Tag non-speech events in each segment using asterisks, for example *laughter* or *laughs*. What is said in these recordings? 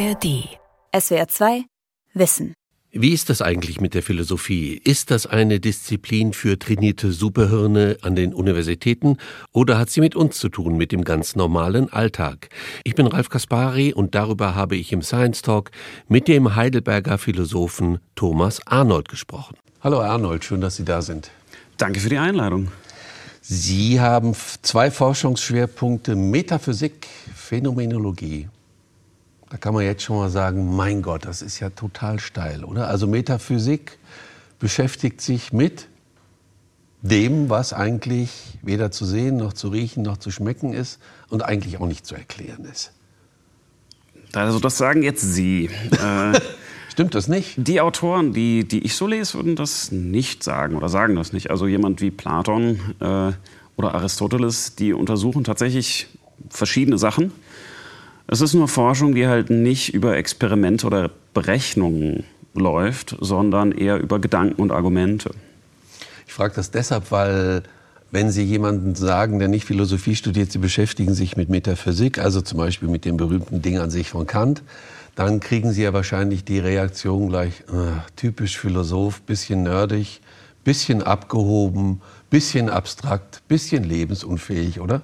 ARD. SWR 2 Wissen. Wie ist das eigentlich mit der Philosophie? Ist das eine Disziplin für trainierte Superhirne an den Universitäten oder hat sie mit uns zu tun, mit dem ganz normalen Alltag? Ich bin Ralf Kaspari und darüber habe ich im Science Talk mit dem Heidelberger Philosophen Thomas Arnold gesprochen. Hallo Arnold, schön, dass Sie da sind. Danke für die Einladung. Sie haben zwei Forschungsschwerpunkte Metaphysik, Phänomenologie. Da kann man jetzt schon mal sagen, mein Gott, das ist ja total steil, oder? Also Metaphysik beschäftigt sich mit dem, was eigentlich weder zu sehen, noch zu riechen, noch zu schmecken ist und eigentlich auch nicht zu erklären ist. Also das sagen jetzt Sie. *laughs* Äh, Stimmt das nicht? Die Autoren, die, die ich so lese, würden das nicht sagen oder sagen das nicht. Also jemand wie Platon äh, oder Aristoteles, die untersuchen tatsächlich verschiedene Sachen es ist nur Forschung, die halt nicht über Experimente oder Berechnungen läuft, sondern eher über Gedanken und Argumente. Ich frage das deshalb, weil wenn Sie jemanden sagen, der nicht Philosophie studiert, Sie beschäftigen sich mit Metaphysik, also zum Beispiel mit dem berühmten Ding an sich von Kant, dann kriegen Sie ja wahrscheinlich die Reaktion gleich, äh, typisch Philosoph, bisschen nerdig, bisschen abgehoben, bisschen abstrakt, bisschen lebensunfähig, oder?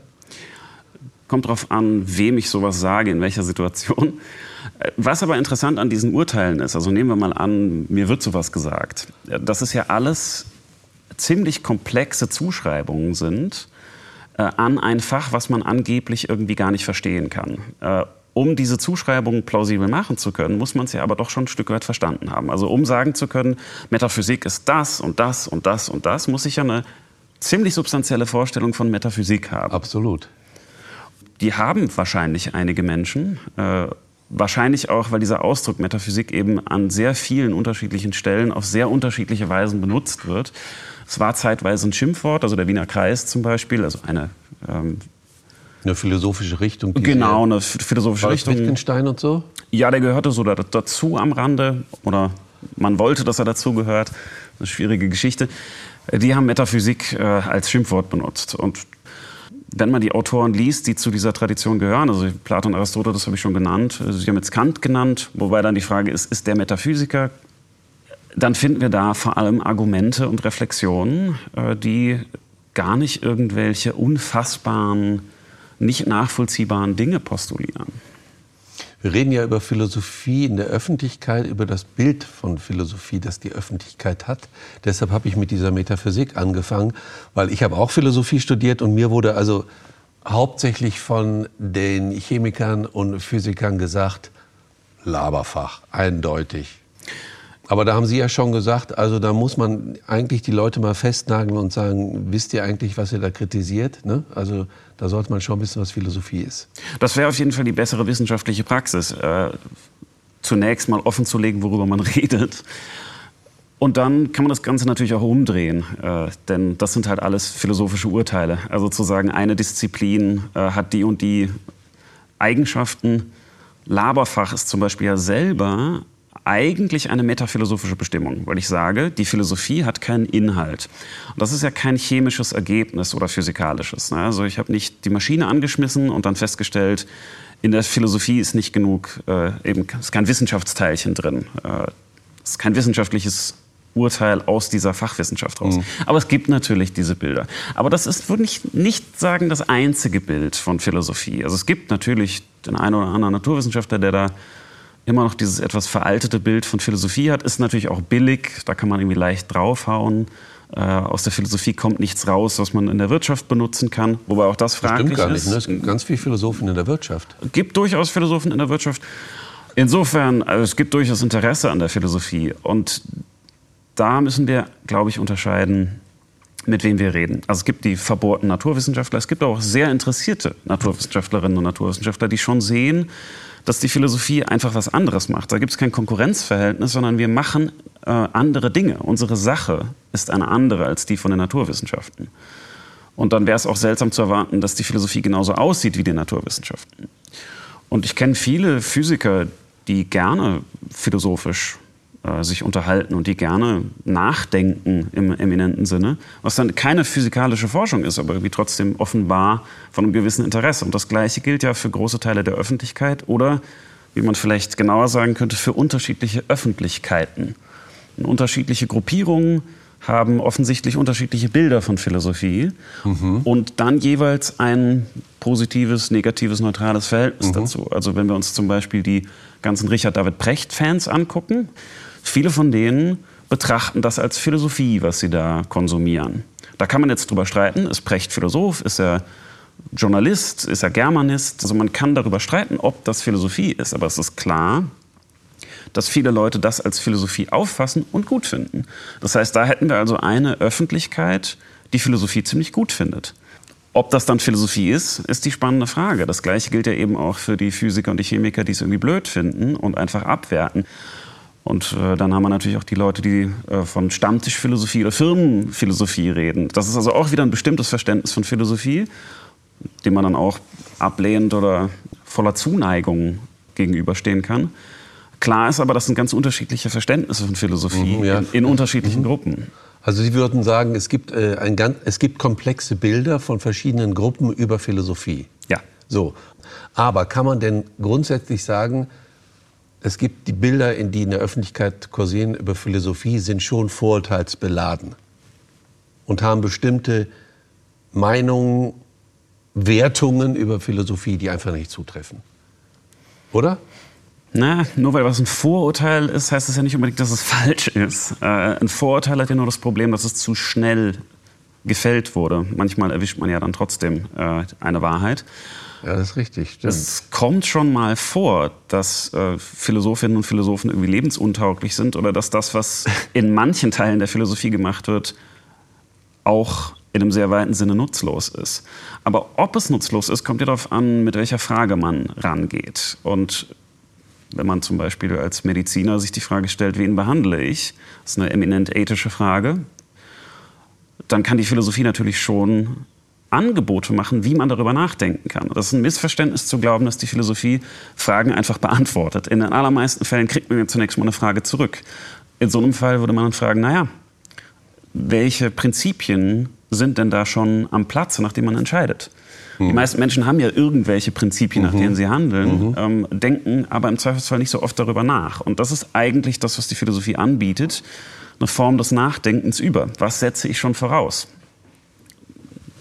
Kommt darauf an, wem ich sowas sage, in welcher Situation. Was aber interessant an diesen Urteilen ist, also nehmen wir mal an, mir wird sowas gesagt. Das ist ja alles ziemlich komplexe Zuschreibungen sind äh, an ein Fach, was man angeblich irgendwie gar nicht verstehen kann. Äh, um diese Zuschreibungen plausibel machen zu können, muss man es ja aber doch schon ein Stück weit verstanden haben. Also um sagen zu können, Metaphysik ist das und das und das und das, muss ich ja eine ziemlich substanzielle Vorstellung von Metaphysik haben. Absolut die haben wahrscheinlich einige Menschen. Äh, wahrscheinlich auch, weil dieser Ausdruck Metaphysik eben an sehr vielen unterschiedlichen Stellen auf sehr unterschiedliche Weisen benutzt wird. Es war zeitweise ein Schimpfwort, also der Wiener Kreis zum Beispiel, also eine ähm, eine philosophische Richtung. Genau, eine philosophische Richtung. Wittgenstein und so? Ja, der gehörte so dazu am Rande oder man wollte, dass er dazugehört. Eine schwierige Geschichte. Die haben Metaphysik äh, als Schimpfwort benutzt. Und wenn man die Autoren liest, die zu dieser Tradition gehören, also Platon, Aristoteles, habe ich schon genannt, also Sie haben jetzt Kant genannt, wobei dann die Frage ist, ist der Metaphysiker? Dann finden wir da vor allem Argumente und Reflexionen, äh, die gar nicht irgendwelche unfassbaren, nicht nachvollziehbaren Dinge postulieren. Wir reden ja über Philosophie in der Öffentlichkeit, über das Bild von Philosophie, das die Öffentlichkeit hat. Deshalb habe ich mit dieser Metaphysik angefangen, weil ich habe auch Philosophie studiert und mir wurde also hauptsächlich von den Chemikern und Physikern gesagt, Laberfach, eindeutig. Aber da haben Sie ja schon gesagt, also da muss man eigentlich die Leute mal festnageln und sagen, wisst ihr eigentlich, was ihr da kritisiert? Ne? Also da sollte man schon wissen, was Philosophie ist. Das wäre auf jeden Fall die bessere wissenschaftliche Praxis. Äh, zunächst mal offen zu legen, worüber man *laughs* redet. Und dann kann man das Ganze natürlich auch umdrehen, äh, denn das sind halt alles philosophische Urteile. Also zu sagen, eine Disziplin äh, hat die und die Eigenschaften. Laberfach ist zum Beispiel ja selber eigentlich eine metaphilosophische Bestimmung, weil ich sage, die Philosophie hat keinen Inhalt. Und das ist ja kein chemisches Ergebnis oder physikalisches. Ne? Also ich habe nicht die Maschine angeschmissen und dann festgestellt, in der Philosophie ist nicht genug, äh, eben ist kein Wissenschaftsteilchen drin. Äh, ist kein wissenschaftliches Urteil aus dieser Fachwissenschaft raus. Mhm. Aber es gibt natürlich diese Bilder. Aber das ist, würde ich nicht sagen, das einzige Bild von Philosophie. Also es gibt natürlich den einen oder anderen Naturwissenschaftler, der da immer noch dieses etwas veraltete Bild von Philosophie hat, ist natürlich auch billig, da kann man irgendwie leicht draufhauen. Äh, aus der Philosophie kommt nichts raus, was man in der Wirtschaft benutzen kann, wobei auch das fraglich Stimmt gar nicht, ist. Ne? Es gibt ganz viele Philosophen in der Wirtschaft. Es gibt durchaus Philosophen in der Wirtschaft. Insofern, also es gibt durchaus Interesse an der Philosophie. Und da müssen wir, glaube ich, unterscheiden, mit wem wir reden. Also es gibt die verbohrten Naturwissenschaftler, es gibt auch sehr interessierte Naturwissenschaftlerinnen und Naturwissenschaftler, die schon sehen, dass die Philosophie einfach was anderes macht. Da gibt es kein Konkurrenzverhältnis, sondern wir machen äh, andere Dinge. Unsere Sache ist eine andere als die von den Naturwissenschaften. Und dann wäre es auch seltsam zu erwarten, dass die Philosophie genauso aussieht wie die Naturwissenschaften. Und ich kenne viele Physiker, die gerne philosophisch äh, sich unterhalten und die gerne nachdenken im eminenten Sinne, was dann keine physikalische Forschung ist, aber irgendwie trotzdem offenbar von einem gewissen Interesse. Und das Gleiche gilt ja für große Teile der Öffentlichkeit oder wie man vielleicht genauer sagen könnte, für unterschiedliche Öffentlichkeiten. Und unterschiedliche Gruppierungen haben offensichtlich unterschiedliche Bilder von Philosophie mhm. und dann jeweils ein positives, negatives, neutrales Verhältnis mhm. dazu. Also wenn wir uns zum Beispiel die ganzen Richard David Precht-Fans angucken, viele von denen betrachten das als Philosophie, was sie da konsumieren. Da kann man jetzt drüber streiten, ist Precht Philosoph, ist er Journalist, ist er Germanist. Also man kann darüber streiten, ob das Philosophie ist, aber es ist klar, dass viele Leute das als Philosophie auffassen und gut finden. Das heißt, da hätten wir also eine Öffentlichkeit, die Philosophie ziemlich gut findet. Ob das dann Philosophie ist, ist die spannende Frage. Das Gleiche gilt ja eben auch für die Physiker und die Chemiker, die es irgendwie blöd finden und einfach abwerten. Und äh, dann haben wir natürlich auch die Leute, die äh, von Stammtischphilosophie oder Firmenphilosophie reden. Das ist also auch wieder ein bestimmtes Verständnis von Philosophie, dem man dann auch ablehnend oder voller Zuneigung gegenüberstehen kann. Klar ist aber, das sind ganz unterschiedliche Verständnisse von Philosophie mhm, ja. in, in, unterschiedlichen mhm. Gruppen. Also Sie würden sagen, es gibt, äh, ein, es gibt komplexe Bilder von verschiedenen Gruppen über Philosophie. Ja. So. Aber kann man denn grundsätzlich sagen, es gibt die Bilder, in die in der Öffentlichkeit kursieren über Philosophie, sind schon vorurteilsbeladen und haben bestimmte Meinungen, Wertungen über Philosophie, die einfach nicht zutreffen. Oder? Na, nur weil was ein Vorurteil ist, heißt es ja nicht unbedingt, dass es falsch ist. Äh, ein Vorurteil hat ja nur das Problem, dass es zu schnell gefällt wurde. Manchmal erwischt man ja dann trotzdem äh, eine Wahrheit. Ja, das ist richtig. Stimmt. Es kommt schon mal vor, dass äh, Philosophinnen und Philosophen irgendwie lebensuntauglich sind oder dass das, was *laughs* in manchen Teilen der Philosophie gemacht wird, auch in einem sehr weiten Sinne nutzlos ist. Aber ob es nutzlos ist, kommt ja darauf an, mit welcher Frage man rangeht. Und wenn man zum Beispiel als Mediziner sich die Frage stellt, wen behandle ich, das ist eine eminent ethische Frage, dann kann die Philosophie natürlich schon Angebote machen, wie man darüber nachdenken kann. Das ist ein Missverständnis zu glauben, dass die Philosophie Fragen einfach beantwortet. In den allermeisten Fällen kriegt man ja zunächst mal eine Frage zurück. In so einem Fall würde man dann fragen, naja, welche Prinzipien sind denn da schon am Platz, nachdem man entscheidet? Mhm. Die meisten Menschen haben ja irgendwelche Prinzipien, nach mhm. denen sie handeln, mhm. ähm, denken aber im Zweifelsfall nicht so oft darüber nach. Und das ist eigentlich das, was die Philosophie anbietet, eine Form des Nachdenkens über. Was setze ich schon voraus?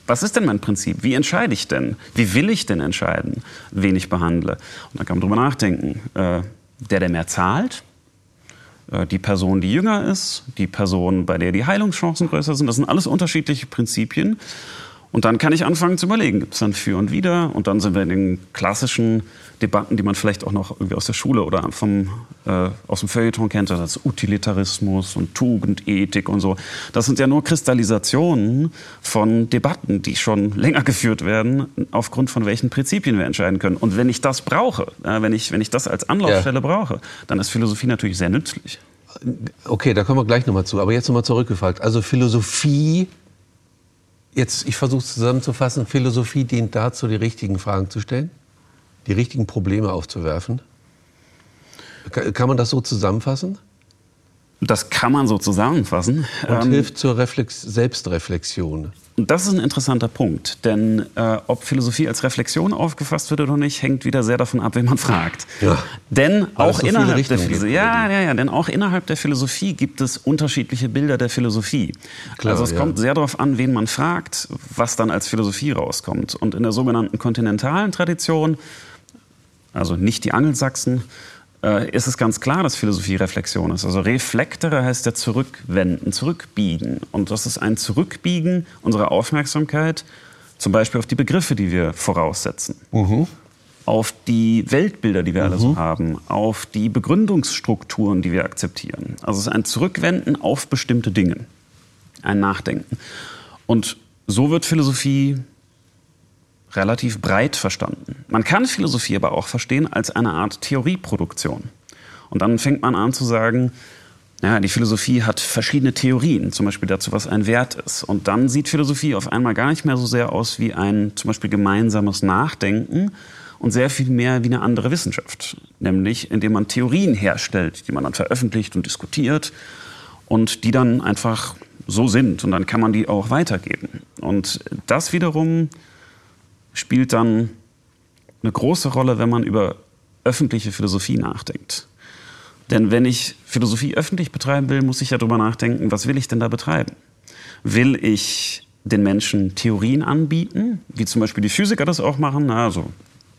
Was ist denn mein Prinzip? Wie entscheide ich denn? Wie will ich denn entscheiden, wen ich behandle? Und dann kann man darüber nachdenken. Äh, der, der mehr zahlt, äh, die Person, die jünger ist, die Person, bei der die Heilungschancen größer sind, das sind alles unterschiedliche Prinzipien. Und dann kann ich anfangen zu überlegen, gibt es dann für und wider? Und dann sind wir in den klassischen Debatten, die man vielleicht auch noch irgendwie aus der Schule oder vom, äh, aus dem Feuilleton kennt, das Utilitarismus und Tugend, Ethik und so. Das sind ja nur Kristallisationen von Debatten, die schon länger geführt werden, aufgrund von welchen Prinzipien wir entscheiden können. Und wenn ich das brauche, äh, wenn, ich, wenn ich das als Anlaufstelle ja. brauche, dann ist Philosophie natürlich sehr nützlich. Okay, da kommen wir gleich nochmal zu. Aber jetzt nochmal zurückgefragt. Also Philosophie Jetzt, ich versuche es zusammenzufassen. Philosophie dient dazu, die richtigen Fragen zu stellen, die richtigen Probleme aufzuwerfen. Kann man das so zusammenfassen? Das kann man so zusammenfassen. Und ähm, hilft zur Reflex Selbstreflexion. Das ist ein interessanter Punkt, denn äh, ob Philosophie als Reflexion aufgefasst wird oder nicht, hängt wieder sehr davon ab, wen man fragt. Ja. Denn auch so innerhalb der Philosophie, ja, ja, ja, denn auch innerhalb der Philosophie gibt es unterschiedliche Bilder der Philosophie. Klar, also es ja. kommt sehr darauf an, wen man fragt, was dann als Philosophie rauskommt. Und in der sogenannten kontinentalen Tradition, also nicht die Angelsachsen, äh, ist es ganz klar, dass Philosophie Reflexion ist. Also reflektere heißt ja zurückwenden, zurückbiegen. Und das ist ein Zurückbiegen unserer Aufmerksamkeit, zum Beispiel auf die Begriffe, die wir voraussetzen. Mhm. Auf die Weltbilder, die wir mhm. alle so mhm. haben, auf die Begründungsstrukturen, die wir akzeptieren. Also es ist ein Zurückwenden auf bestimmte Dinge, ein Nachdenken. Und so wird Philosophie relativ breit verstanden. Man kann Philosophie aber auch verstehen als eine Art Theorieproduktion. Und dann fängt man an zu sagen, ja, die Philosophie hat verschiedene Theorien, zum Beispiel dazu, was ein Wert ist. Und dann sieht Philosophie auf einmal gar nicht mehr so sehr aus wie ein zum Beispiel gemeinsames Nachdenken und sehr viel mehr wie eine andere Wissenschaft. Nämlich indem man Theorien herstellt, die man dann veröffentlicht und diskutiert und die dann einfach so sind. Und dann kann man die auch weitergeben. Und das wiederum spielt dann eine große Rolle, wenn man über öffentliche Philosophie nachdenkt. Denn wenn ich Philosophie öffentlich betreiben will, muss ich ja darüber nachdenken, was will ich denn da betreiben? Will ich den Menschen Theorien anbieten, wie zum Beispiel die Physiker das auch machen, also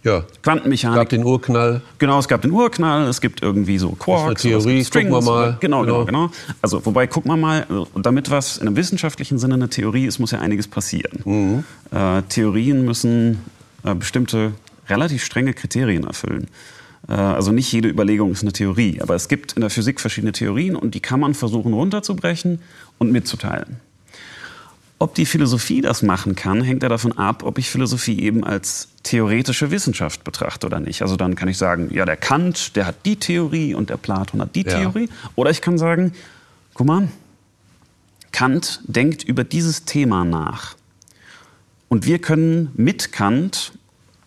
ja. Quantenmechanik. Es gab den Urknall. Genau, es gab den Urknall, es gibt irgendwie so Quarks. Eine Theorie, Strings, gucken wir mal. Genau, genau, genau. Also, wobei, guck mal mal, damit was in einem wissenschaftlichen Sinne eine Theorie ist, muss ja einiges passieren. Mhm. Äh, Theorien müssen äh, bestimmte relativ strenge Kriterien erfüllen. Äh, also nicht jede Überlegung ist eine Theorie, aber es gibt in der Physik verschiedene Theorien und die kann man versuchen runterzubrechen und mitzuteilen. Ob die Philosophie das machen kann, hängt ja davon ab, ob ich Philosophie eben als theoretische Wissenschaft betrachte oder nicht. Also dann kann ich sagen, ja, der Kant, der hat die Theorie und der Platon hat die ja. Theorie. Oder ich kann sagen, guck mal, Kant denkt über dieses Thema nach. Und wir können mit Kant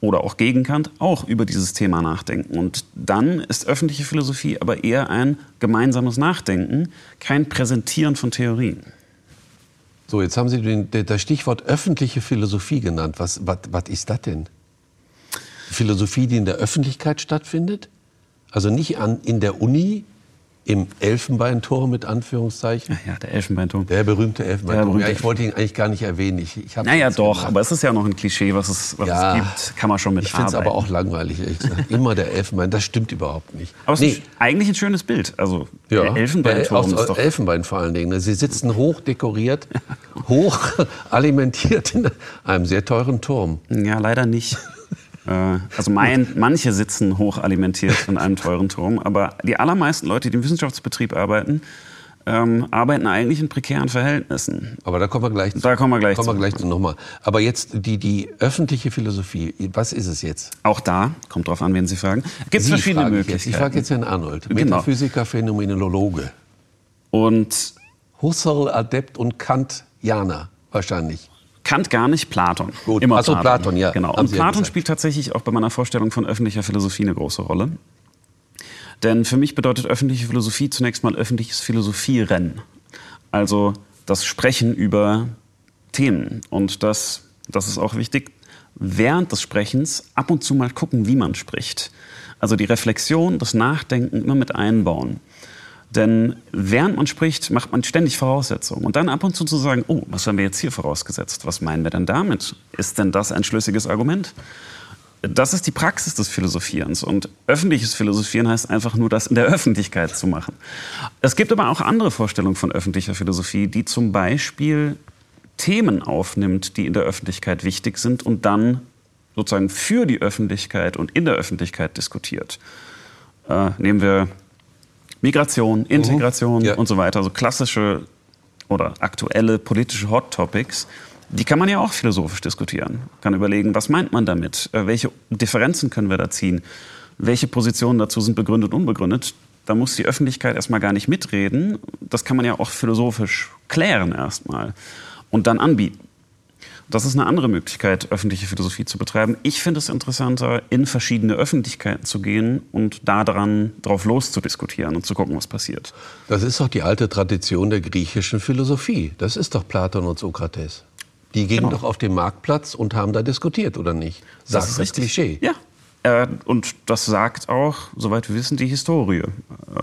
oder auch gegen Kant auch über dieses Thema nachdenken. Und dann ist öffentliche Philosophie aber eher ein gemeinsames Nachdenken, kein Präsentieren von Theorien. So, jetzt haben Sie den, das Stichwort öffentliche Philosophie genannt. Was, was, was ist das denn? Philosophie, die in der Öffentlichkeit stattfindet? Also nicht an, in der Uni, im Elfenbeinturm mit Anführungszeichen. Ja, der Elfenbeinturm. Der berühmte Elfenbeinturm. berühmte ja, ich wollte ihn eigentlich gar nicht erwähnen. Ich, ich naja, doch, gemacht. aber es ist ja noch ein Klischee, was es, was ja, es gibt. Kann man schon mit Ich finde es aber auch langweilig, ehrlich gesagt. Immer der Elfenbein, das stimmt überhaupt nicht. Aber es nee. ist eigentlich ein schönes Bild. Also ja, der Elfenbeinturm der, ist doch... Elfenbein vor allen Dingen. Sie sitzen hoch dekoriert, *laughs* hoch alimentiert in einem sehr teuren Turm. Ja, leider nicht. Äh, also mein, *laughs* manche sitzen hochalimentiert in einem teuren Turm, aber die allermeisten Leute, die im Wissenschaftsbetrieb arbeiten, ähm, arbeiten eigentlich in prekären Verhältnissen. Aber da kommen wir gleich zu. Da kommen wir gleich kommen wir gleich zu nochmal. Aber jetzt die, die öffentliche Philosophie, was ist es jetzt? Auch da, kommt drauf an, wen Sie fragen, gibt es verschiedene frage Möglichkeiten. Ich, ich frage jetzt Herrn Arnold, genau. Metaphysiker, Phänomenologe. Und Husserl, Adept und Kantianer wahrscheinlich. Kant gar nicht, Platon. Gut. Immer Achso, Platon. Platon, ja. Genau. Und Platon spielt tatsächlich auch bei meiner Vorstellung von öffentlicher Philosophie eine große Rolle. Denn für mich bedeutet öffentliche Philosophie zunächst mal öffentliches Philosophieren. Also das Sprechen über Themen. Und das, das ist auch wichtig, während des Sprechens ab und zu mal gucken, wie man spricht. Also die Reflexion, das Nachdenken immer mit einbauen. Denn während man spricht, macht man ständig Voraussetzungen. Und dann ab und zu zu sagen, oh, was haben wir jetzt hier vorausgesetzt? Was meinen wir denn damit? Ist denn das ein schlüssiges Argument? Das ist die Praxis des Philosophierens. Und öffentliches Philosophieren heißt einfach nur, das in der Öffentlichkeit zu machen. Es gibt aber auch andere Vorstellungen von öffentlicher Philosophie, die zum Beispiel Themen aufnimmt, die in der Öffentlichkeit wichtig sind und dann sozusagen für die Öffentlichkeit und in der Öffentlichkeit diskutiert. Äh, nehmen wir Migration, Integration mhm. ja. und so weiter, also klassische oder aktuelle politische Hot Topics, die kann man ja auch philosophisch diskutieren. Kann überlegen, was meint man damit? Äh, welche Differenzen können wir da ziehen? Welche Positionen dazu sind begründet, unbegründet? Da muss die Öffentlichkeit erstmal gar nicht mitreden. Das kann man ja auch philosophisch klären erstmal und dann anbieten. Das ist eine andere Möglichkeit, öffentliche Philosophie zu betreiben. Ich finde es interessanter, in verschiedene Öffentlichkeiten zu gehen und daran drauf loszudiskutieren und zu gucken, was passiert. Das ist doch die alte Tradition der griechischen Philosophie. Das ist doch Platon und Sokrates. Die gingen genau. doch auf den Marktplatz und haben da diskutiert, oder nicht? Sagt das ist das Klischee. Ja, und das sagt auch, soweit wir wissen, die Historie.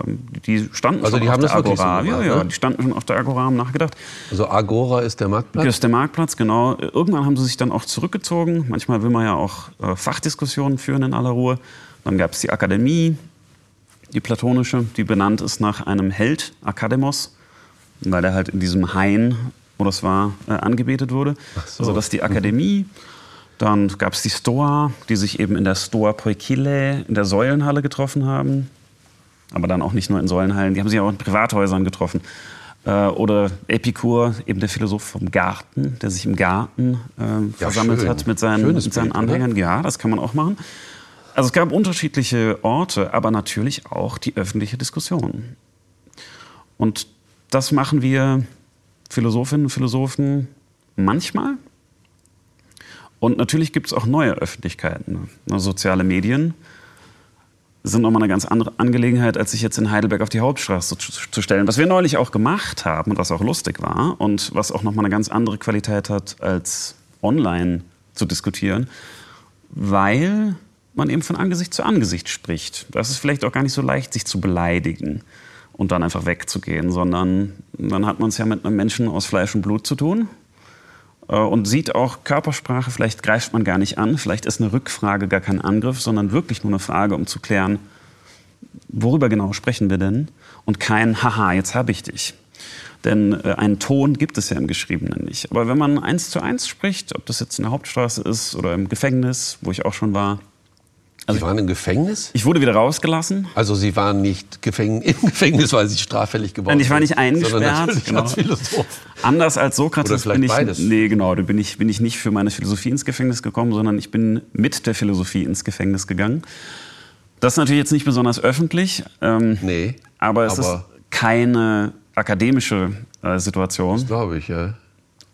Ähm, die standen also schon die auf haben der das Agora. So gemacht, ja, ja, ne? die standen schon auf der Agora, haben nachgedacht. Also Agora ist der Marktplatz? Das ist der Marktplatz, genau. Irgendwann haben sie sich dann auch zurückgezogen. Manchmal will man ja auch äh, Fachdiskussionen führen in aller Ruhe. Dann gab es die Akademie, die platonische, die benannt ist nach einem Held, Akademos, weil er halt in diesem Hain, wo das war, äh, angebetet wurde. So. Also das ist die Akademie. Mhm. *laughs* Dann gab es die Stoa, die sich eben in der Stoa Poikile, in der Säulenhalle getroffen haben. Aber dann auch nicht nur in Säulenhallen, die haben sich auch in Privathäusern getroffen. Äh, oder Epikur, eben der Philosoph vom Garten, der sich im Garten äh, ja, versammelt schön. hat mit seinen, mit seinen Bild, Anhängern. Oder? Ja, das kann man auch machen. Also es gab unterschiedliche Orte, aber natürlich auch die öffentliche Diskussion. Und das machen wir Philosophinnen und Philosophen manchmal, und natürlich gibt es auch neue Öffentlichkeiten. Soziale Medien sind nochmal eine ganz andere Angelegenheit, als sich jetzt in Heidelberg auf die Hauptstraße zu, stellen. Was wir neulich auch gemacht haben und was auch lustig war und was auch nochmal eine ganz andere Qualität hat, als online zu diskutieren, weil man eben von Angesicht zu Angesicht spricht. Das ist vielleicht auch gar nicht so leicht, sich zu beleidigen und dann einfach wegzugehen, sondern dann hat man es ja mit einem Menschen aus Fleisch und Blut zu tun und sieht auch Körpersprache, vielleicht greift man gar nicht an, vielleicht ist eine Rückfrage gar kein Angriff, sondern wirklich nur eine Frage, um zu klären, worüber genau sprechen wir denn? Und kein Haha, jetzt habe ich dich. Denn äh, einen Ton gibt es ja im Geschriebenen nicht. Aber wenn man eins zu eins spricht, ob das jetzt in der Hauptstraße ist oder im Gefängnis, wo ich auch schon war. Also Sie waren im Gefängnis? Ich wurde wieder rausgelassen. Also Sie waren nicht Gefäng *laughs* im Gefängnis, weil Sie straffällig geworden sind. Ich war nicht eingesperrt. Genau. Als Philosoph. Anders als Sokrates bin ich. beides. Nee, genau. Da bin ich, bin ich nicht für meine Philosophie ins Gefängnis gekommen, sondern ich bin mit der Philosophie ins Gefängnis gegangen. Das ist natürlich jetzt nicht besonders öffentlich. Ähm, Nee. Aber es aber ist keine akademische äh, Situation. Glaube ich, ja.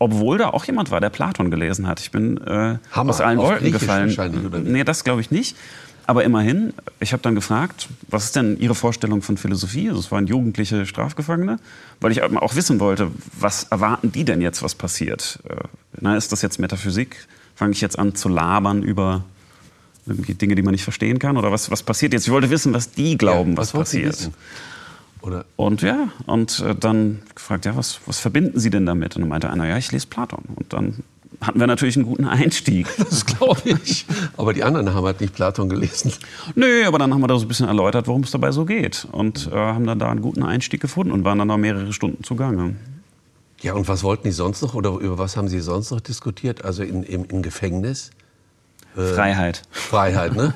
Obwohl da auch jemand war, der Platon gelesen hat. Ich bin äh, aus allen Wolken gefallen. Nee, das glaube ich nicht. Aber immerhin, ich habe dann gefragt, was ist denn Ihre Vorstellung von Philosophie? Also es waren jugendliche Strafgefangene, weil ich auch wissen wollte, was erwarten die denn jetzt, was passiert? Äh, na, ist das jetzt Metaphysik? Fange ich jetzt an zu labern über irgendwie Dinge, die man nicht verstehen kann? Oder was, was passiert jetzt? Ich wollte wissen, was die glauben, Ja, was, Sie passiert. Oder Und ja, und äh, dann gefragt, ja, was, was verbinden Sie denn damit? Und dann meinte einer, ja, ich lese Platon. Und dann hatten wir natürlich einen guten Einstieg. *laughs* das glaube ich. Aber die anderen haben halt nicht Platon gelesen. Nö, aber dann haben wir da so ein bisschen erläutert, worum es dabei so geht. Und äh, haben dann da einen guten Einstieg gefunden und waren dann noch mehrere Stunden zugange. Ja, und was wollten die sonst noch oder über was haben Sie sonst noch diskutiert? Also in, im, im Gefängnis? Freiheit. Freiheit, ne?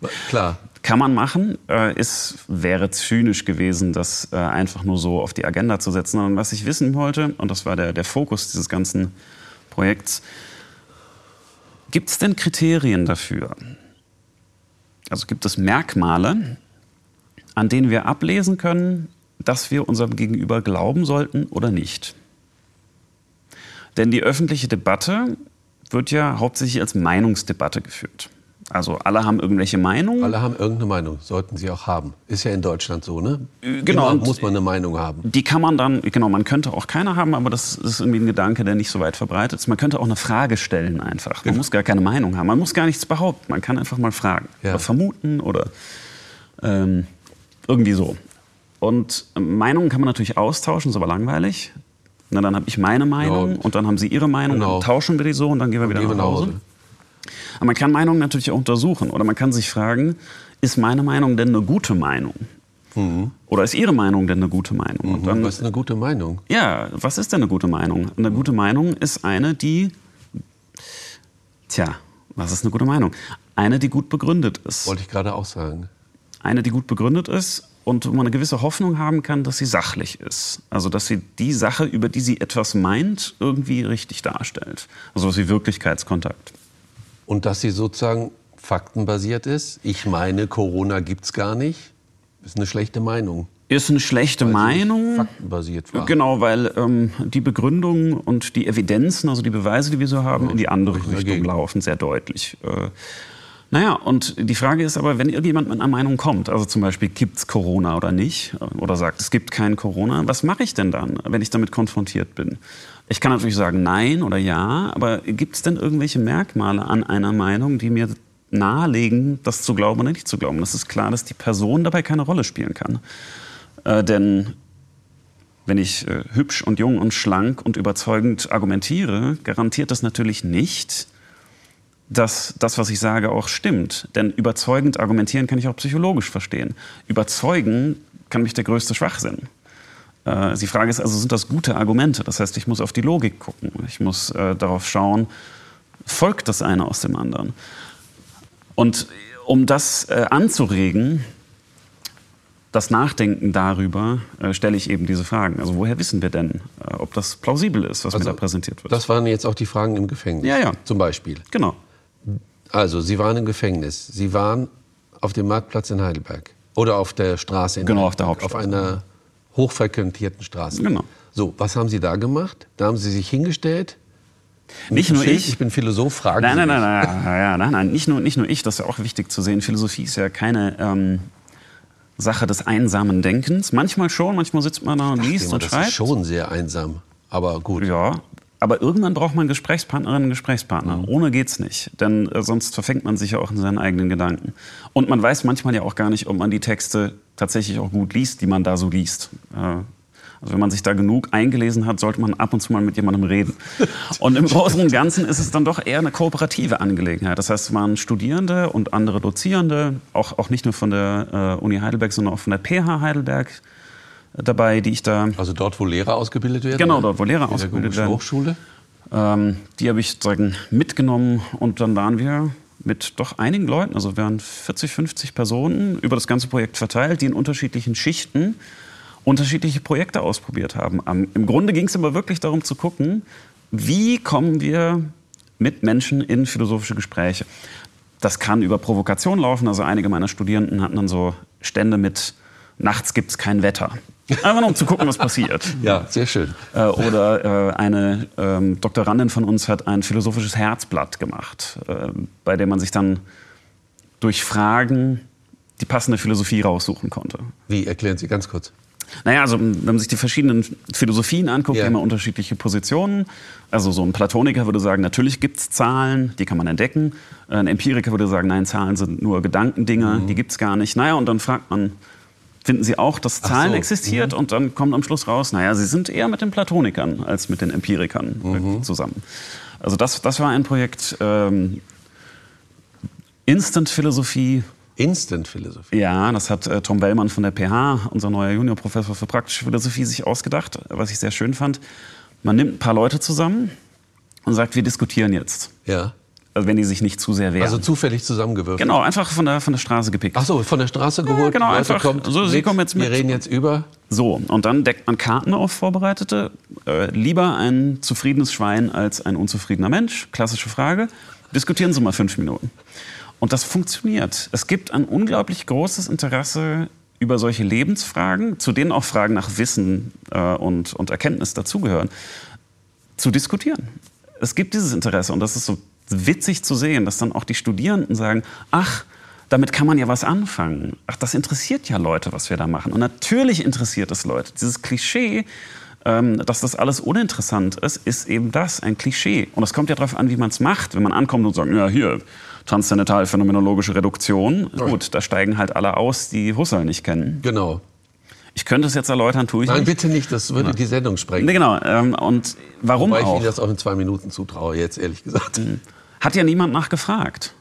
*laughs* Klar. Kann man machen. Äh, es wäre zynisch gewesen, das äh, einfach nur so auf die Agenda zu setzen. Und was ich wissen wollte, und das war der, der Fokus dieses ganzen Projekts, gibt es denn Kriterien dafür? Also gibt es Merkmale, an denen wir ablesen können, dass wir unserem Gegenüber glauben sollten oder nicht? Denn die öffentliche Debatte wird ja hauptsächlich als Meinungsdebatte geführt. Also alle haben irgendwelche Meinungen. Alle haben irgendeine Meinung, sollten sie auch haben. Ist ja in Deutschland so, ne? genau, Immer und- muss man eine Meinung haben. Die kann man dann, genau, man könnte auch keine haben, aber das ist irgendwie ein Gedanke, der nicht so weit verbreitet ist. Man könnte auch eine Frage stellen einfach. Man muss gar keine Meinung haben. Man muss gar nichts behaupten. Man kann einfach mal fragen Ja. oder vermuten oder ähm, irgendwie so. Und Meinungen kann man natürlich austauschen, ist aber langweilig. Na, dann habe ich meine Meinung Ja. und dann haben Sie Ihre Meinung, Genau. dann tauschen wir die so und dann gehen wir wieder Gehen wir nach Hause. Aber man kann Meinungen natürlich auch untersuchen oder man kann sich fragen, ist meine Meinung denn eine gute Meinung? Oder ist Ihre Meinung denn eine gute Meinung? Und dann, Was ist eine gute Meinung? ja, was ist denn eine gute Meinung? Eine gute Meinung ist eine, die, tja, was ist eine gute Meinung? Eine, die gut begründet ist. Wollte ich gerade auch sagen. Eine, die gut begründet ist und wo man eine gewisse Hoffnung haben kann, dass sie sachlich ist. Also, dass sie die Sache, über die sie etwas meint, irgendwie richtig darstellt. Also, was wie Wirklichkeitskontakt. Und dass sie sozusagen faktenbasiert ist. Ich meine, Corona gibt's gar nicht. Ist eine schlechte Meinung. Ist eine schlechte Meinung. Faktenbasiert war. Genau, weil ähm, die Begründungen und die Evidenzen, also die Beweise, die wir so haben, in die andere Richtung dagegen. laufen, sehr deutlich. Äh, naja, und die Frage ist aber, wenn irgendjemand mit einer Meinung kommt, also zum Beispiel gibt es Corona oder nicht, äh, oder sagt, es gibt kein Corona, was mache ich denn dann, wenn ich damit konfrontiert bin? Ich kann natürlich sagen nein oder ja, aber gibt es denn irgendwelche Merkmale an einer Meinung, die mir nahelegen, das zu glauben oder nicht zu glauben? Das ist klar, dass die Person dabei keine Rolle spielen kann. Äh, denn wenn ich äh, hübsch und jung und schlank und überzeugend argumentiere, garantiert das natürlich nicht, dass das, was ich sage, auch stimmt. Denn überzeugend argumentieren kann ich auch psychologisch verstehen. Überzeugen kann mich der größte Schwachsinn. Äh, die Frage ist also, sind das gute Argumente? Das heißt, ich muss auf die Logik gucken. Ich muss äh, darauf schauen, folgt das eine aus dem anderen? Und um das äh, anzuregen, das Nachdenken darüber, äh, stelle ich eben diese Fragen. Also woher wissen wir denn, äh, ob das plausibel ist, was mir da präsentiert wird? Das waren jetzt auch die Fragen im Gefängnis. Ja, ja. Zum Beispiel. genau. Also, Sie waren im Gefängnis. Sie waren auf dem Marktplatz in Heidelberg. Oder auf der Straße in Genau, auf der Heidelberg. Hauptstraße. Auf einer hochfrequentierten Straße. Genau. So, was haben Sie da gemacht? Da haben Sie sich hingestellt. Nicht nur ich. Ich bin Philosoph, fragen Nein, Sie nein, nein, nein, nein, nein, nicht nur, nicht nur ich, das ist ja auch wichtig zu sehen. Philosophie ist ja keine ähm, Sache des einsamen Denkens. Manchmal schon, manchmal sitzt man da und liest Immer, und das schreibt. ist schon sehr einsam. Aber gut. Ja, aber irgendwann braucht man Gesprächspartnerinnen und Gesprächspartner. Mhm. Ohne geht's nicht. Denn äh, sonst verfängt man sich ja auch in seinen eigenen Gedanken. Und man weiß manchmal ja auch gar nicht, ob man die Texte tatsächlich auch gut liest, die man da so liest. Äh, also wenn man sich da genug eingelesen hat, sollte man ab und zu mal mit jemandem reden. *laughs* Und im Großen und Ganzen ist es dann doch eher eine kooperative Angelegenheit. Das heißt, es waren Studierende und andere Dozierende, auch, auch nicht nur von der äh, Uni Heidelberg, sondern auch von der PH Heidelberg dabei, die ich da... Also dort, wo Lehrer ausgebildet werden? Genau, dort, wo Lehrer ausgebildet werden. Hochschule? Ähm, die habe ich sozusagen mitgenommen und dann waren wir mit doch einigen Leuten, also wir waren 40, 50 Personen über das ganze Projekt verteilt, die in unterschiedlichen Schichten unterschiedliche Projekte ausprobiert haben. Im Grunde ging es aber wirklich darum zu gucken, wie kommen wir mit Menschen in philosophische Gespräche. Das kann über Provokation laufen. Also einige meiner Studierenden hatten dann so Stände mit Nachts gibt es kein Wetter. Einfach nur um zu gucken, was passiert. Ja, sehr schön. Äh, oder äh, eine ähm, Doktorandin von uns hat ein philosophisches Herzblatt gemacht, äh, bei dem man sich dann durch Fragen die passende Philosophie raussuchen konnte. Wie erklären Sie ganz kurz? Naja, also wenn man sich die verschiedenen Philosophien anguckt, ja. haben unterschiedliche Positionen. Also so ein Platoniker würde sagen, natürlich gibt es Zahlen, die kann man entdecken. Ein Empiriker würde sagen, nein, Zahlen sind nur Gedankendinge, mhm. die gibt es gar nicht. Naja, und dann fragt man, finden Sie auch, dass Zahlen so. existiert? Mhm. Und dann kommt am Schluss raus, naja, Sie sind eher mit den Platonikern als mit den Empirikern mhm. zusammen. Also das, das war ein Projekt ähm, Instant-Philosophie Instant-Philosophie. Ja, das hat äh, Tom Bellmann von der PH, unser neuer Juniorprofessor für praktische Philosophie, sich ausgedacht, was ich sehr schön fand. Man nimmt ein paar Leute zusammen und sagt, wir diskutieren jetzt. Ja. Also wenn die sich nicht zu sehr wehren. Also zufällig zusammengewürfelt. Genau, einfach von der, von der Straße gepickt. Ach so, von der Straße geholt. Ja, genau, einfach. Kommt so, Sie kommen jetzt mit. Wir reden jetzt über. So, und dann deckt man Karten auf, vorbereitete. Äh, lieber ein zufriedenes Schwein als ein unzufriedener Mensch. Klassische Frage. Diskutieren Sie mal fünf Minuten. Und das funktioniert. Es gibt ein unglaublich großes Interesse über solche Lebensfragen, zu denen auch Fragen nach Wissen äh, und, und Erkenntnis dazugehören, zu diskutieren. Es gibt dieses Interesse und das ist so witzig zu sehen, dass dann auch die Studierenden sagen, ach, damit kann man ja was anfangen. Ach, das interessiert ja Leute, was wir da machen. Und natürlich interessiert es Leute. Dieses Klischee, ähm, dass das alles uninteressant ist, ist eben das, ein Klischee. Und es kommt ja darauf an, wie man es macht. Wenn man ankommt und sagt, ja, hier, transzendental-phänomenologische Reduktion. Gut, da steigen halt alle aus, die Husserl nicht kennen. Genau. Ich könnte es jetzt erläutern, tue ich Nein, nicht. bitte nicht, das würde ja. die Sendung sprengen. Nee, genau. Ähm, und warum Wobei auch? ich Ihnen das auch in zwei Minuten zutraue, jetzt ehrlich gesagt. Hm. Hat ja niemand nachgefragt.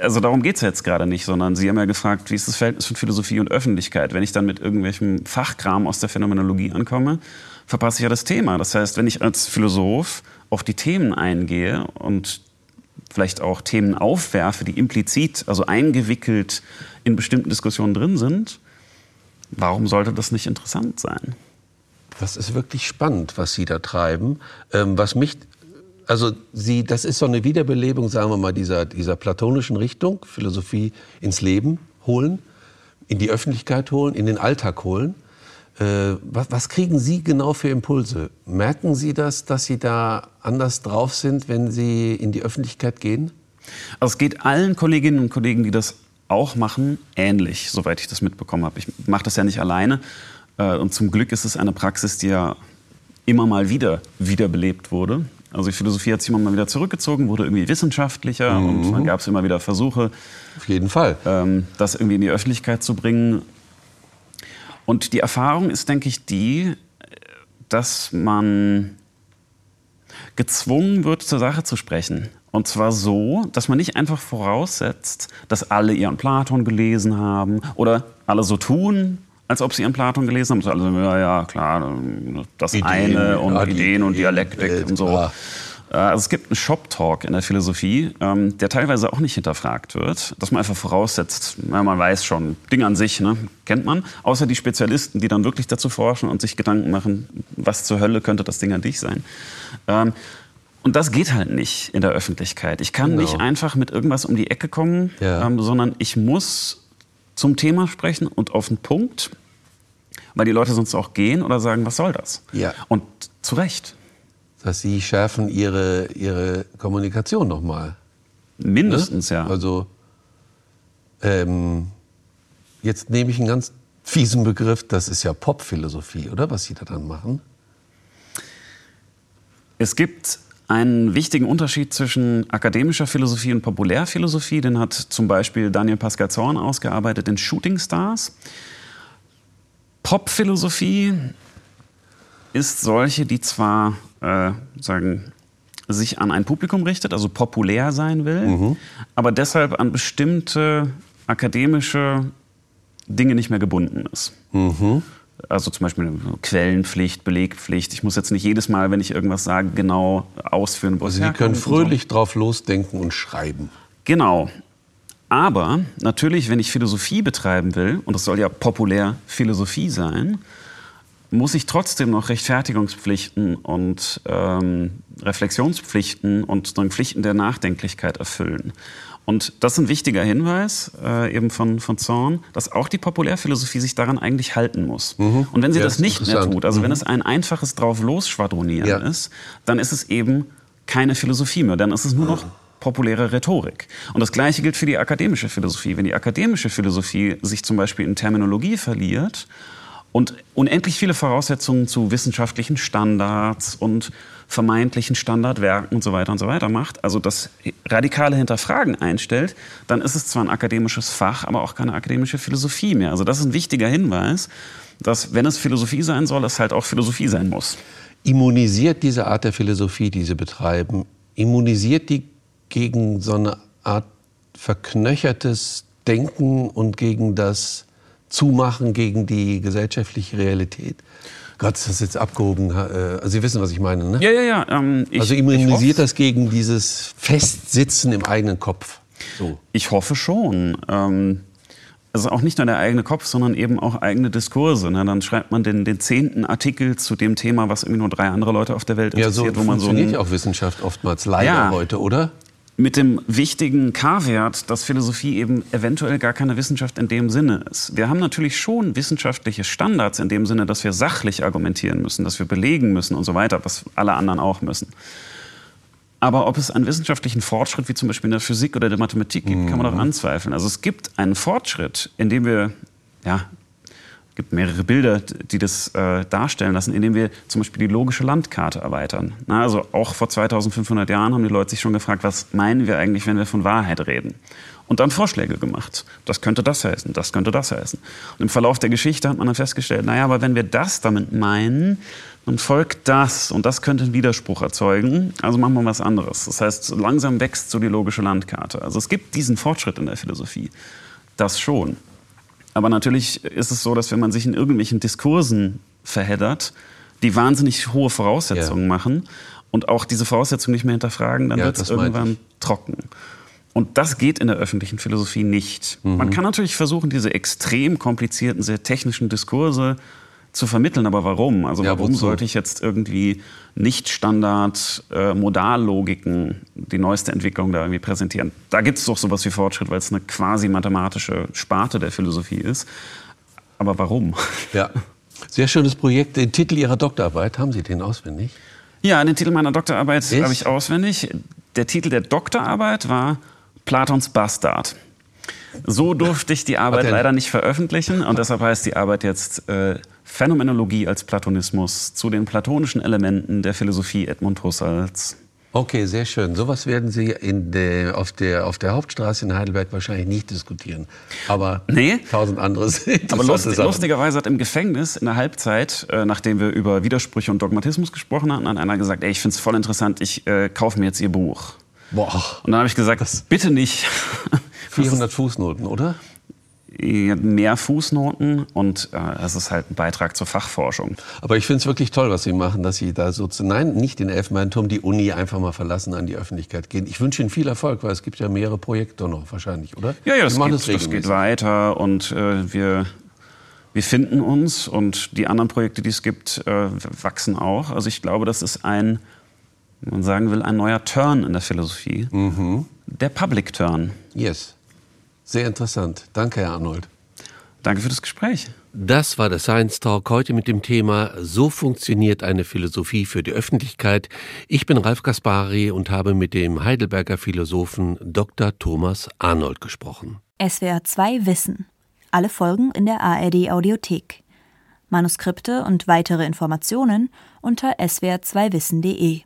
Also darum geht es jetzt gerade nicht, sondern Sie haben ja gefragt, wie ist das Verhältnis von Philosophie und Öffentlichkeit? Wenn ich dann mit irgendwelchem Fachkram aus der Phänomenologie ankomme, verpasse ich ja das Thema. Das heißt, wenn ich als Philosoph auf die Themen eingehe und vielleicht auch Themen aufwerfe, die implizit, also eingewickelt in bestimmten Diskussionen drin sind, warum sollte das nicht interessant sein? Das ist wirklich spannend, was Sie da treiben. Ähm, was mich, also Sie, das ist so eine Wiederbelebung, sagen wir mal, dieser, dieser platonischen Richtung, Philosophie ins Leben holen, in die Öffentlichkeit holen, in den Alltag holen. Äh, was, was, kriegen Sie genau für Impulse? Merken Sie das, dass Sie da anders drauf sind, wenn Sie in die Öffentlichkeit gehen? Also es geht allen Kolleginnen und Kollegen, die das auch machen, ähnlich, soweit ich das mitbekommen habe. Ich mache das ja nicht alleine. Äh, und zum Glück ist es eine Praxis, die ja immer mal wieder wiederbelebt wurde. Also die Philosophie hat sich immer mal wieder zurückgezogen, wurde irgendwie wissenschaftlicher mhm. und dann gab es immer wieder Versuche, Auf jeden Fall. Ähm, das irgendwie in die Öffentlichkeit zu bringen. Und die Erfahrung ist, denke ich, die, dass man gezwungen wird, zur Sache zu sprechen. Und zwar so, dass man nicht einfach voraussetzt, dass alle ihren Platon gelesen haben oder alle so tun, als ob sie ihren Platon gelesen haben. Also ja, ja, klar, das Ideen, eine und ja, Ideen und Dialektik Welt, und so. Äh, also es gibt einen Shop-Talk in der Philosophie, ähm, der teilweise auch nicht hinterfragt wird, dass man einfach voraussetzt, ja, man weiß schon, Ding an sich, ne, kennt man, außer die Spezialisten, die dann wirklich dazu forschen und sich Gedanken machen, was zur Hölle könnte das Ding an dich sein. Ähm, und das geht halt nicht in der Öffentlichkeit. Ich kann genau. nicht einfach mit irgendwas um die Ecke kommen, ja. ähm, sondern ich muss zum Thema sprechen und auf den Punkt, weil die Leute sonst auch gehen oder sagen, was soll das? Ja. Und zu Recht dass Sie schärfen Ihre, Ihre Kommunikation nochmal. Mindestens, ne? ja. Also, ähm, jetzt nehme ich einen ganz fiesen Begriff, das ist ja Popphilosophie, oder? Was Sie da dann machen? Es gibt einen wichtigen Unterschied zwischen akademischer Philosophie und Populärphilosophie. Den hat zum Beispiel Daniel Pascal Zorn ausgearbeitet in Shooting Stars. Popphilosophie ist solche, die zwar äh, sagen, sich an ein Publikum richtet, also populär sein will, mhm. aber deshalb an bestimmte akademische Dinge nicht mehr gebunden ist. Mhm. Also zum Beispiel Quellenpflicht, Belegpflicht. Ich muss jetzt nicht jedes Mal, wenn ich irgendwas sage, genau ausführen, wo also Sie können fröhlich so. drauf losdenken und schreiben. Genau. Aber natürlich, wenn ich Philosophie betreiben will, und das soll ja populär Philosophie sein, muss ich trotzdem noch Rechtfertigungspflichten und ähm, Reflexionspflichten und Pflichten der Nachdenklichkeit erfüllen. Und das ist ein wichtiger Hinweis äh, eben von, von Zorn, dass auch die Populärphilosophie sich daran eigentlich halten muss. Mhm. Und wenn sie ja, das nicht mehr tut, also mhm. wenn es ein einfaches drauf losschwadronieren ja. ist, dann ist es eben keine Philosophie mehr, dann ist es nur noch populäre Rhetorik. Und das Gleiche gilt für die akademische Philosophie. Wenn die akademische Philosophie sich zum Beispiel in Terminologie verliert und unendlich viele Voraussetzungen zu wissenschaftlichen Standards und vermeintlichen Standardwerken und so weiter und so weiter macht, also das radikale Hinterfragen einstellt, dann ist es zwar ein akademisches Fach, aber auch keine akademische Philosophie mehr. Also das ist ein wichtiger Hinweis, dass wenn es Philosophie sein soll, es halt auch Philosophie sein muss. Immunisiert diese Art der Philosophie, die Sie betreiben, immunisiert die gegen so eine Art verknöchertes Denken und gegen das zumachen gegen die gesellschaftliche Realität. Gott, ist das jetzt abgehoben? Äh, also Sie wissen, was ich meine, ne? Ja, ja, ja. Ähm, ich, also immunisiert das gegen dieses Festsitzen im eigenen Kopf? So. Ich hoffe schon. Ähm, also auch nicht nur der eigene Kopf, sondern eben auch eigene Diskurse. Ne? Dann schreibt man den, den zehnten Artikel zu dem Thema, was irgendwie nur drei andere Leute auf der Welt interessiert. Ja, so wo man funktioniert so ja auch Wissenschaft oftmals leider ja, heute, oder? Mit dem wichtigen K-Wert, dass Philosophie eben eventuell gar keine Wissenschaft in dem Sinne ist. Wir haben natürlich schon wissenschaftliche Standards in dem Sinne, dass wir sachlich argumentieren müssen, dass wir belegen müssen und so weiter, was alle anderen auch müssen. Aber ob es einen wissenschaftlichen Fortschritt wie zum Beispiel in der Physik oder der Mathematik gibt, kann man doch mhm. anzweifeln. Also es gibt einen Fortschritt, indem wir ja, gibt mehrere Bilder, die das äh, darstellen lassen, indem wir zum Beispiel die logische Landkarte erweitern. Na, also auch vor 2500 Jahren haben die Leute sich schon gefragt, was meinen wir eigentlich, wenn wir von Wahrheit reden? Und dann Vorschläge gemacht. Das könnte das heißen, das könnte das heißen. Und im Verlauf der Geschichte hat man dann festgestellt, naja, aber wenn wir das damit meinen, dann folgt das und das könnte einen Widerspruch erzeugen. Also machen wir was anderes. Das heißt, langsam wächst so die logische Landkarte. Also es gibt diesen Fortschritt in der Philosophie. Das schon. Aber natürlich ist es so, dass wenn man sich in irgendwelchen Diskursen verheddert, die wahnsinnig hohe Voraussetzungen ja. machen und auch diese Voraussetzungen nicht mehr hinterfragen, dann ja, wird es irgendwann trocken. Und das geht in der öffentlichen Philosophie nicht. Mhm. Man kann natürlich versuchen, diese extrem komplizierten, sehr technischen Diskurse zu vermitteln. Aber warum? Also ja, warum wozu? sollte ich jetzt irgendwie nicht Standard äh, Modallogiken, die neueste Entwicklung da irgendwie präsentieren? Da gibt es doch sowas wie Fortschritt, weil es eine quasi mathematische Sparte der Philosophie ist. Aber warum? *laughs* Ja, sehr schönes Projekt. Den Titel Ihrer Doktorarbeit, haben Sie den auswendig? Ja, den Titel meiner Doktorarbeit habe ich auswendig. Der Titel der Doktorarbeit war Platons Bastard. So durfte ich die Arbeit leider nicht veröffentlichen und deshalb heißt die Arbeit jetzt äh, Phänomenologie als Platonismus zu den platonischen Elementen der Philosophie Edmund Husserls. Okay, sehr schön. Sowas werden Sie in der, auf, der, auf der Hauptstraße in Heidelberg wahrscheinlich nicht diskutieren. Aber nee. tausend andere *laughs* sind. Aber lust, lustigerweise hat im Gefängnis in der Halbzeit, äh, nachdem wir über Widersprüche und Dogmatismus gesprochen hatten, hat einer gesagt, ey, ich finde es voll interessant, ich äh, kaufe mir jetzt Ihr Buch. Boah. Und dann habe ich gesagt, das bitte nicht. *laughs* 400 Fußnoten, oder? Mehr Fußnoten und äh, es ist halt ein Beitrag zur Fachforschung. Aber ich finde es wirklich toll, was Sie machen, dass Sie da so, nein, nicht den Elfenbeinturm, die Uni einfach mal verlassen, an die Öffentlichkeit gehen. Ich wünsche Ihnen viel Erfolg, weil es gibt ja mehrere Projekte noch wahrscheinlich, oder? Ja, ja, das, geht, das, das geht weiter und äh, wir, wir finden uns und die anderen Projekte, die es gibt, äh, wachsen auch. Also ich glaube, das ist ein, wenn man sagen will, ein neuer Turn in der Philosophie. Mhm. Der Public Turn. Yes. Sehr interessant. Danke, Herr Arnold. Danke für das Gespräch. Das war der Science Talk heute mit dem Thema So funktioniert eine Philosophie für die Öffentlichkeit. Ich bin Ralf Kaspari und habe mit dem Heidelberger Philosophen Dr. Thomas Arnold gesprochen. SWR 2 Wissen. Alle Folgen in der ARD Audiothek. Manuskripte und weitere Informationen unter swr2wissen.de.